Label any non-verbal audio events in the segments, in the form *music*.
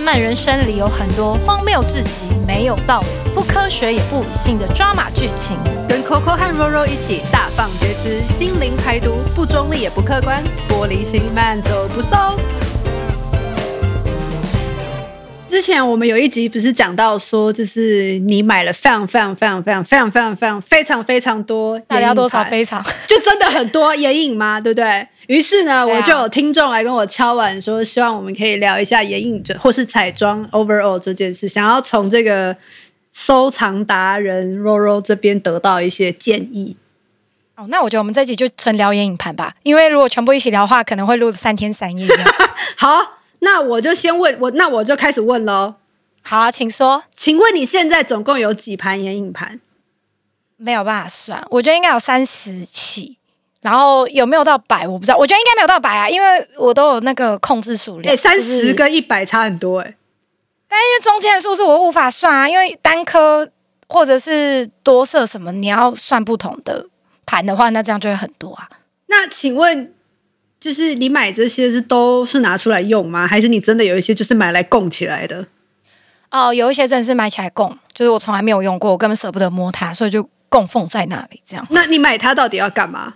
漫人生里有很多荒谬至极、没有道理、不科学也不理性的抓马剧情。跟 Coco 和 Roro 一起大放厥词，心灵排毒，不中立也不客观，玻璃心慢走不送。之前我们有一集不是讲到说，就是你买了非常非常非常非常非常非常非常非常非常多，大家多少非常？就真的很多眼影吗？对不对？于是呢，我就有听众来跟我敲碗说，希望我们可以聊一下眼影者或是彩妆 overall 这件事，想要从这个收藏达人 Roro 这边得到一些建议。哦，那我觉得我们这集就纯聊眼影盘吧，因为如果全部一起聊的话，可能会录三天三夜。*laughs* 好。那我就先问我，那我就开始问喽。好，请说。请问你现在总共有几盘眼影盘？没有办法算，我觉得应该有三十起。然后有没有到百？我不知道。我觉得应该没有到百啊，因为我都有那个控制数量。哎，三十跟一百差很多哎。但因为中间的数字我无法算啊，因为单颗或者是多色什么，你要算不同的盘的话，那这样就会很多啊。那请问？就是你买这些是都是拿出来用吗？还是你真的有一些就是买来供起来的？哦，有一些真的是买起来供，就是我从来没有用过，我根本舍不得摸它，所以就供奉在那里。这样，那你买它到底要干嘛？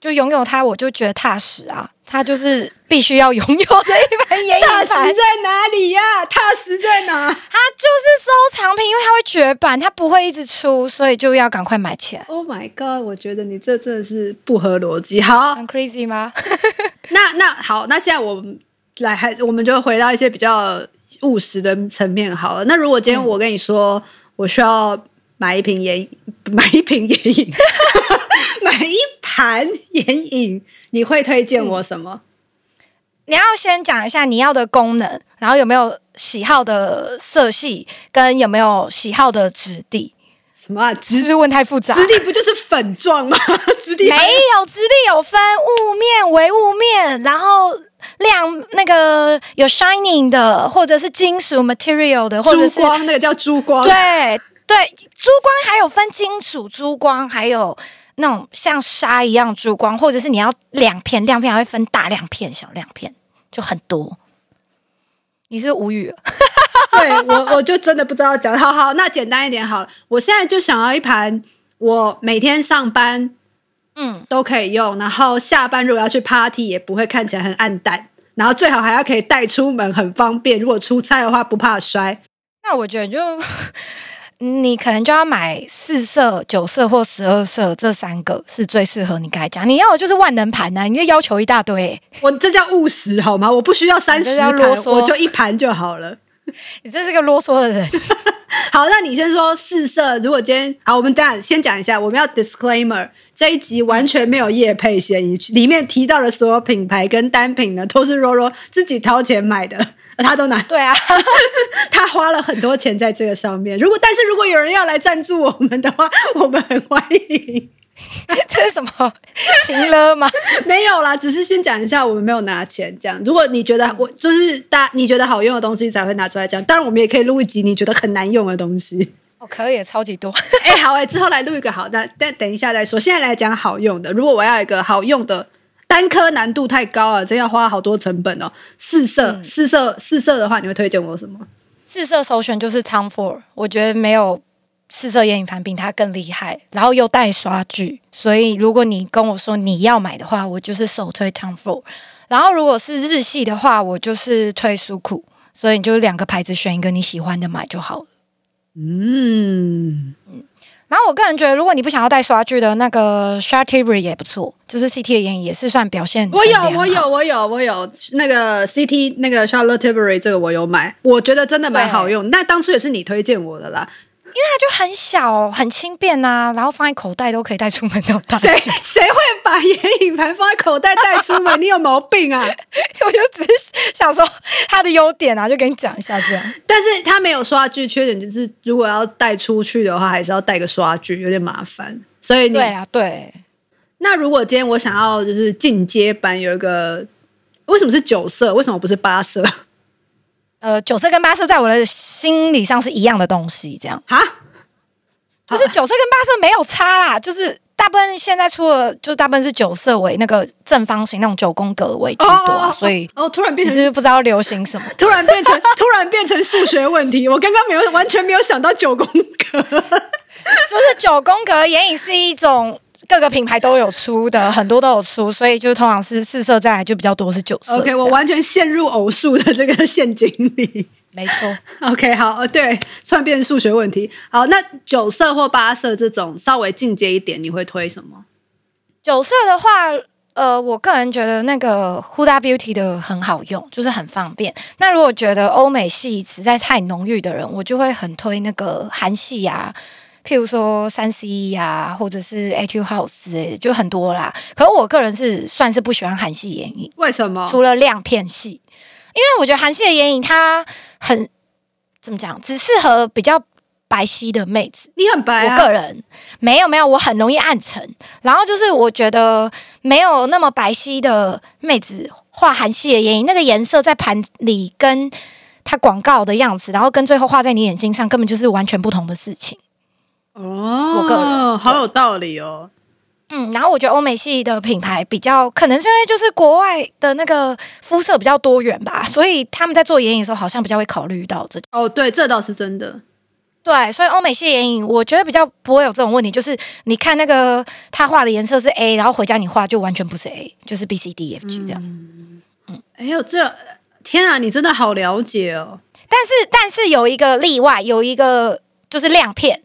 就拥有它，我就觉得踏实啊。它就是必须要拥有的一盘眼影踏实在哪里呀？踏实在哪？它就是收藏品，因为它会绝版，它不会一直出，所以就要赶快买起来。Oh my god！我觉得你这真的是不合逻辑。好，很 crazy 吗？*laughs* 那那好，那现在我们来，还我们就回到一些比较务实的层面好了。那如果今天我跟你说，我需要买一瓶眼，买一瓶眼影，*laughs* 买一盘眼影。你会推荐我什么？你要先讲一下你要的功能，然后有没有喜好的色系，跟有没有喜好的质地。什么？是不是问太复杂？质地不就是粉状吗？*laughs* 质地没有，质地有分雾面、微雾面，然后亮那个有 shining 的，或者是金属 material 的，或者是光那个叫珠光。对对，珠光还有分金属珠光，还有。那种像沙一样珠光，或者是你要两片亮片，还会分大亮片、小亮片，就很多。你是不是无语了？*laughs* 对我，我就真的不知道讲。好好，那简单一点好。我现在就想要一盘，我每天上班，嗯，都可以用。然后下班如果要去 party，也不会看起来很暗淡。然后最好还要可以带出门，很方便。如果出差的话，不怕摔。那我觉得就。你可能就要买四色、九色或十二色，这三个是最适合你。刚才讲，你要的就是万能盘呐，你这要求一大堆，*laughs* 我这叫务实好吗？我不需要三十盘，我就一盘就好了。*laughs* 你真是个啰嗦的人。*laughs* 好，那你先说四色。如果今天好，我们这样先讲一下，我们要 disclaimer 这一集完全没有叶配嫌疑，里面提到的所有品牌跟单品呢，都是若若自己掏钱买的。他都拿对啊，*laughs* 他花了很多钱在这个上面。如果但是如果有人要来赞助我们的话，我们很欢迎。*laughs* 这是什么情了吗？*laughs* 没有啦，只是先讲一下，我们没有拿钱。这样，如果你觉得我就是大，你觉得好用的东西才会拿出来讲。当然，我们也可以录一集你觉得很难用的东西。哦，可以，超级多。哎，好哎，之后来录一个好那，但等一下再说。现在来讲好用的。如果我要一个好用的。单颗难度太高了，真要花好多成本哦。四色，四色，四色的话，你会推荐我什么？四色首选就是 Tom Ford，我觉得没有四色眼影盘比它更厉害，然后又带刷具，所以如果你跟我说你要买的话，我就是首推 Tom Ford。然后如果是日系的话，我就是推苏库，所以你就两个牌子选一个你喜欢的买就好了。嗯嗯。然后我个人觉得，如果你不想要带刷具的那个 Chartier 也不错，就是 CT 的眼影也是算表现。我有，我有，我有，我有那个 CT 那个 Chartier 这个我有买，我觉得真的蛮好用。那当初也是你推荐我的啦。因为它就很小，很轻便呐，然后放在口袋都可以带出门那种大谁谁会把眼影盘放在口袋带出门？你有毛病啊！*laughs* 我就只是想说它的优点啊，就跟你讲一下这样。但是它没有刷具，缺点就是如果要带出去的话，还是要带个刷具，有点麻烦。所以对啊，对。那如果今天我想要就是进阶版，有一个为什么是九色？为什么不是八色？呃，九色跟八色在我的心理上是一样的东西，这样。哈，就是九色跟八色没有差啦，就是大部分现在出的就大部分是九色为那个正方形那种九宫格为居多啊，所以哦，突然变成是不知道流行什么，*laughs* 突然变成突然变成数学问题。我刚刚没有完全没有想到九宫格，*laughs* 就是九宫格眼影是一种各个品牌都有出的，很多都有出，所以就通常是四色再来就比较多是九色。OK，我完全陷入偶数的这个陷阱里。没错，*laughs* OK，好，对，突然变成数学问题。好，那九色或八色这种稍微进阶一点，你会推什么？九色的话，呃，我个人觉得那个 Huda Beauty 的很好用，就是很方便。那如果觉得欧美系实在太浓郁的人，我就会很推那个韩系啊，譬如说三 C 呀，或者是 A Q House 之类的，就很多啦。可是我个人是算是不喜欢韩系眼影，为什么？除了亮片系。因为我觉得韩系的眼影它很怎么讲，只适合比较白皙的妹子。你很白啊？我个人没有没有，我很容易暗沉。然后就是我觉得没有那么白皙的妹子画韩系的眼影，那个颜色在盘里跟它广告的样子，然后跟最后画在你眼睛上，根本就是完全不同的事情。哦，我个人好有道理哦。嗯，然后我觉得欧美系的品牌比较可能是因为就是国外的那个肤色比较多元吧，所以他们在做眼影的时候好像比较会考虑到这。哦，对，这倒是真的。对，所以欧美系眼影我觉得比较不会有这种问题，就是你看那个他画的颜色是 A，然后回家你画就完全不是 A，就是 B、C、D、F、G 这样。嗯，哎呦，这天啊，你真的好了解哦。但是，但是有一个例外，有一个就是亮片。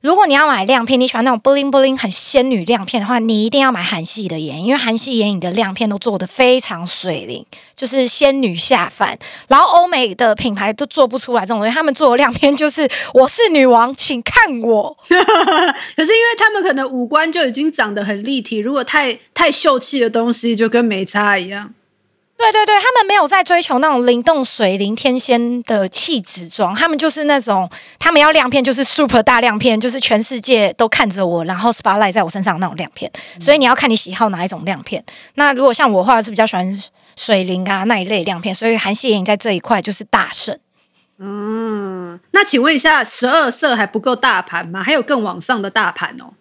如果你要买亮片，你喜欢那种 bling bling 很仙女亮片的话，你一定要买韩系的眼影，因为韩系眼影的亮片都做的非常水灵，就是仙女下凡。然后欧美的品牌都做不出来这种东西，他们做的亮片就是我是女王，请看我。可是因为他们可能五官就已经长得很立体，如果太太秀气的东西，就跟没差一样。对对对，他们没有在追求那种灵动水灵天仙的气质妆，他们就是那种他们要亮片就是 super 大亮片，就是全世界都看着我，然后 spotlight 在我身上那种亮片。所以你要看你喜好哪一种亮片。那如果像我的话是比较喜欢水灵啊那一类亮片，所以韩系眼影在这一块就是大胜。嗯，那请问一下，十二色还不够大盘吗？还有更往上的大盘哦？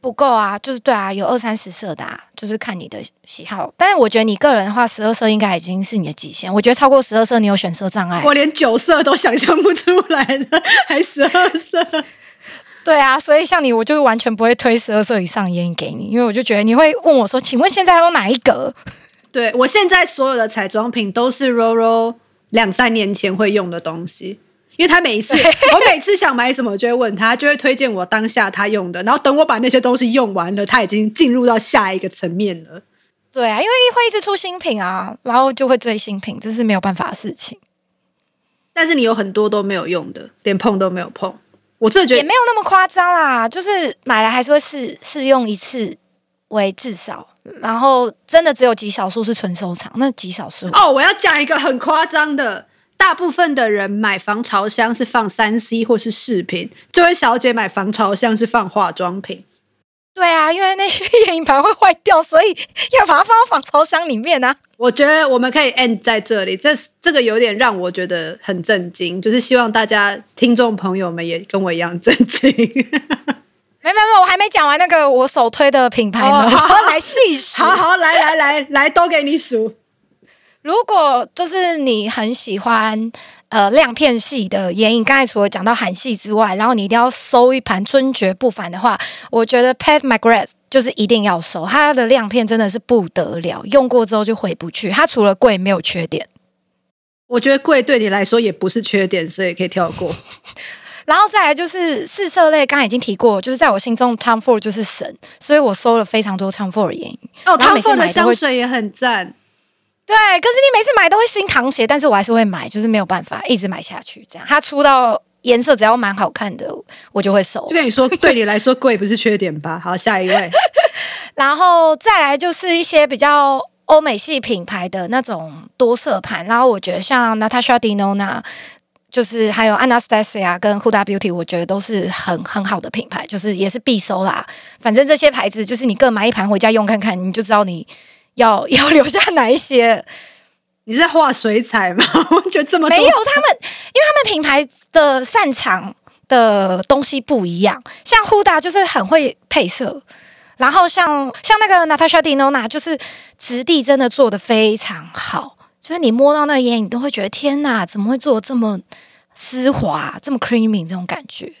不够啊，就是对啊，有二三十色的，啊，就是看你的喜好。但是我觉得你个人的话，十二色应该已经是你的极限。我觉得超过十二色，你有选色障碍。我连九色都想象不出来了，*laughs* 还十二色？对啊，所以像你，我就完全不会推十二色以上眼影给你，因为我就觉得你会问我说：“请问现在有哪一个？”对我现在所有的彩妆品都是 Roro 两三年前会用的东西。因为他每一次，我每次想买什么，就会问他，就会推荐我当下他用的。然后等我把那些东西用完了，他已经进入到下一个层面了。对啊，因为会一直出新品啊，然后就会追新品，这是没有办法的事情。但是你有很多都没有用的，连碰都没有碰。我真的觉得也没有那么夸张啦，就是买来还是会试试用一次为至少，然后真的只有极少数是纯收藏，那极少数哦。我要讲一个很夸张的。大部分的人买防潮箱是放三 C 或是饰品，这位小姐买防潮箱是放化妆品。对啊，因为那些眼影盘会坏掉，所以要把它放到防潮箱里面呢。我觉得我们可以 end 在这里，这这个有点让我觉得很震惊，就是希望大家听众朋友们也跟我一样震惊。*laughs* 没没没，我还没讲完那个我首推的品牌呢，好好 *laughs* 来细数。好好，来来来来，都给你数。如果就是你很喜欢呃亮片系的眼影，刚才除了讲到韩系之外，然后你一定要收一盘尊爵不凡的话，我觉得 Pat McGrath 就是一定要收，它的亮片真的是不得了，用过之后就回不去。它除了贵没有缺点，我觉得贵对你来说也不是缺点，所以可以跳过。*laughs* 然后再来就是四色类，刚才已经提过，就是在我心中 Tom Ford 就是神，所以我收了非常多 Tom Ford 眼影。哦，Tom Ford 的香水也很赞。对，可是你每次买都会新淌血，但是我还是会买，就是没有办法一直买下去。这样，它出到颜色只要蛮好看的，我就会收。就跟你说，对你来说贵不是缺点吧？好，下一位，然后再来就是一些比较欧美系品牌的那种多色盘，然后我觉得像 Natasha Denona，就是还有 Anastasia 跟 Huda Beauty，我觉得都是很很好的品牌，就是也是必收啦。反正这些牌子就是你各买一盘回家用看看，你就知道你。要 *laughs* 要留下哪一些？你在画水彩吗？*laughs* 我觉得这么没有他们，因为他们品牌的擅长的东西不一样。像 Huda 就是很会配色，然后像像那个 Natasha Denona，就是质地真的做的非常好，就是你摸到那个眼影都会觉得天哪，怎么会做这么丝滑，这么 creamy 这种感觉。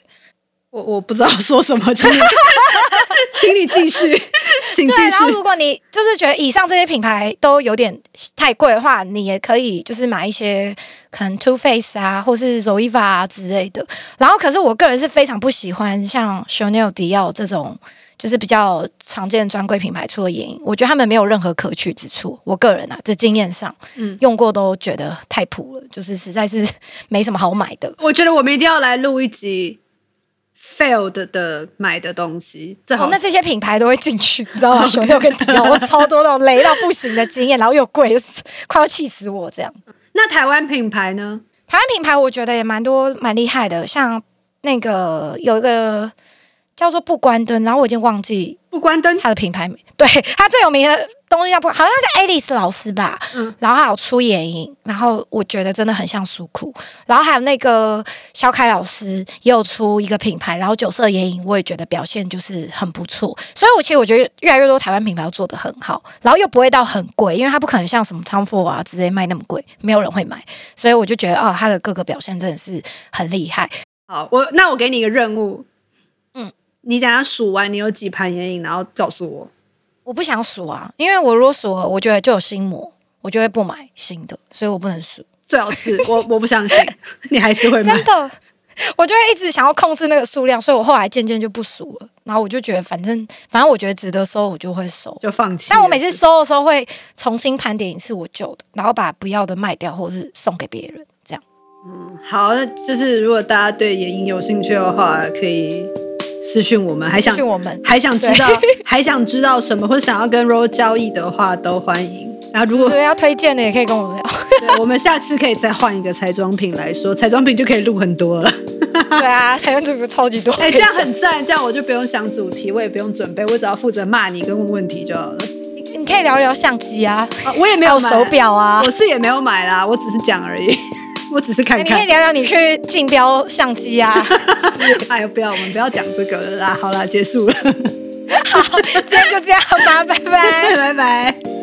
我我不知道 *laughs* 说什么，请你 *laughs* 请你继续，*laughs* 请继续。然后如果你就是觉得以上这些品牌都有点太贵的话，你也可以就是买一些可能 Too Faced 啊，或是 Zoeva 啊之类的。然后，可是我个人是非常不喜欢像 Chanel、迪奥这种就是比较常见专柜品牌出的眼影，我觉得他们没有任何可取之处。我个人啊，在经验上，嗯，用过都觉得太普了，就是实在是没什么好买的。我觉得我们一定要来录一集。Failed 的买的东西，哦，那这些品牌都会进去，你知道吗？熊六跟迪奥，我超多那种雷到不行的经验，然后又贵，快要气死我这样。那台湾品牌呢？台湾品牌我觉得也蛮多蛮厉害的，像那个有一个叫做不关灯，然后我已经忘记不关灯？它的品牌，对，它最有名的。东西叫不好像叫 Alice 老师吧，嗯，然后还有出眼影，然后我觉得真的很像苏库，然后还有那个肖凯老师也有出一个品牌，然后九色眼影我也觉得表现就是很不错，所以我其实我觉得越来越多台湾品牌做的很好，然后又不会到很贵，因为它不可能像什么 Tom Ford 啊直接卖那么贵，没有人会买，所以我就觉得哦，它的各个表现真的是很厉害。好，我那我给你一个任务，嗯，你等下数完你有几盘眼影，然后告诉我。我不想数啊，因为我如果数了，我觉得就有心魔，我就会不买新的，所以我不能数。最好是我我不相信你还是会买。真的，我就会一直想要控制那个数量，所以我后来渐渐就不数了。然后我就觉得，反正反正我觉得值得收，我就会收，就放弃。但我每次收的时候会重新盘点一次我旧的，然后把不要的卖掉，或者是送给别人，这样。嗯，好，那就是如果大家对眼影有兴趣的话，可以。私讯我们，还想我们还想知道 *laughs* 还想知道什么，或者想要跟 Ro 交易的话，都欢迎。然后如果要推荐的，也可以跟我们聊。我们下次可以再换一个彩妆品来说，彩妆品就可以录很多了。*laughs* 对啊，彩妆品超级多。哎，这样很赞，这样我就不用想主题，我也不用准备，我只要负责骂你跟问问题就好了。你可以聊聊相机啊，我也没有手表啊，我是也没有买啦，我只是讲而已。*laughs* 我只是看看，你可以聊聊你去竞标相机啊。*laughs* 哎呀，不要，我们不要讲这个了啦。好啦，结束了。*laughs* 好，今天就这样吧，拜拜，拜拜。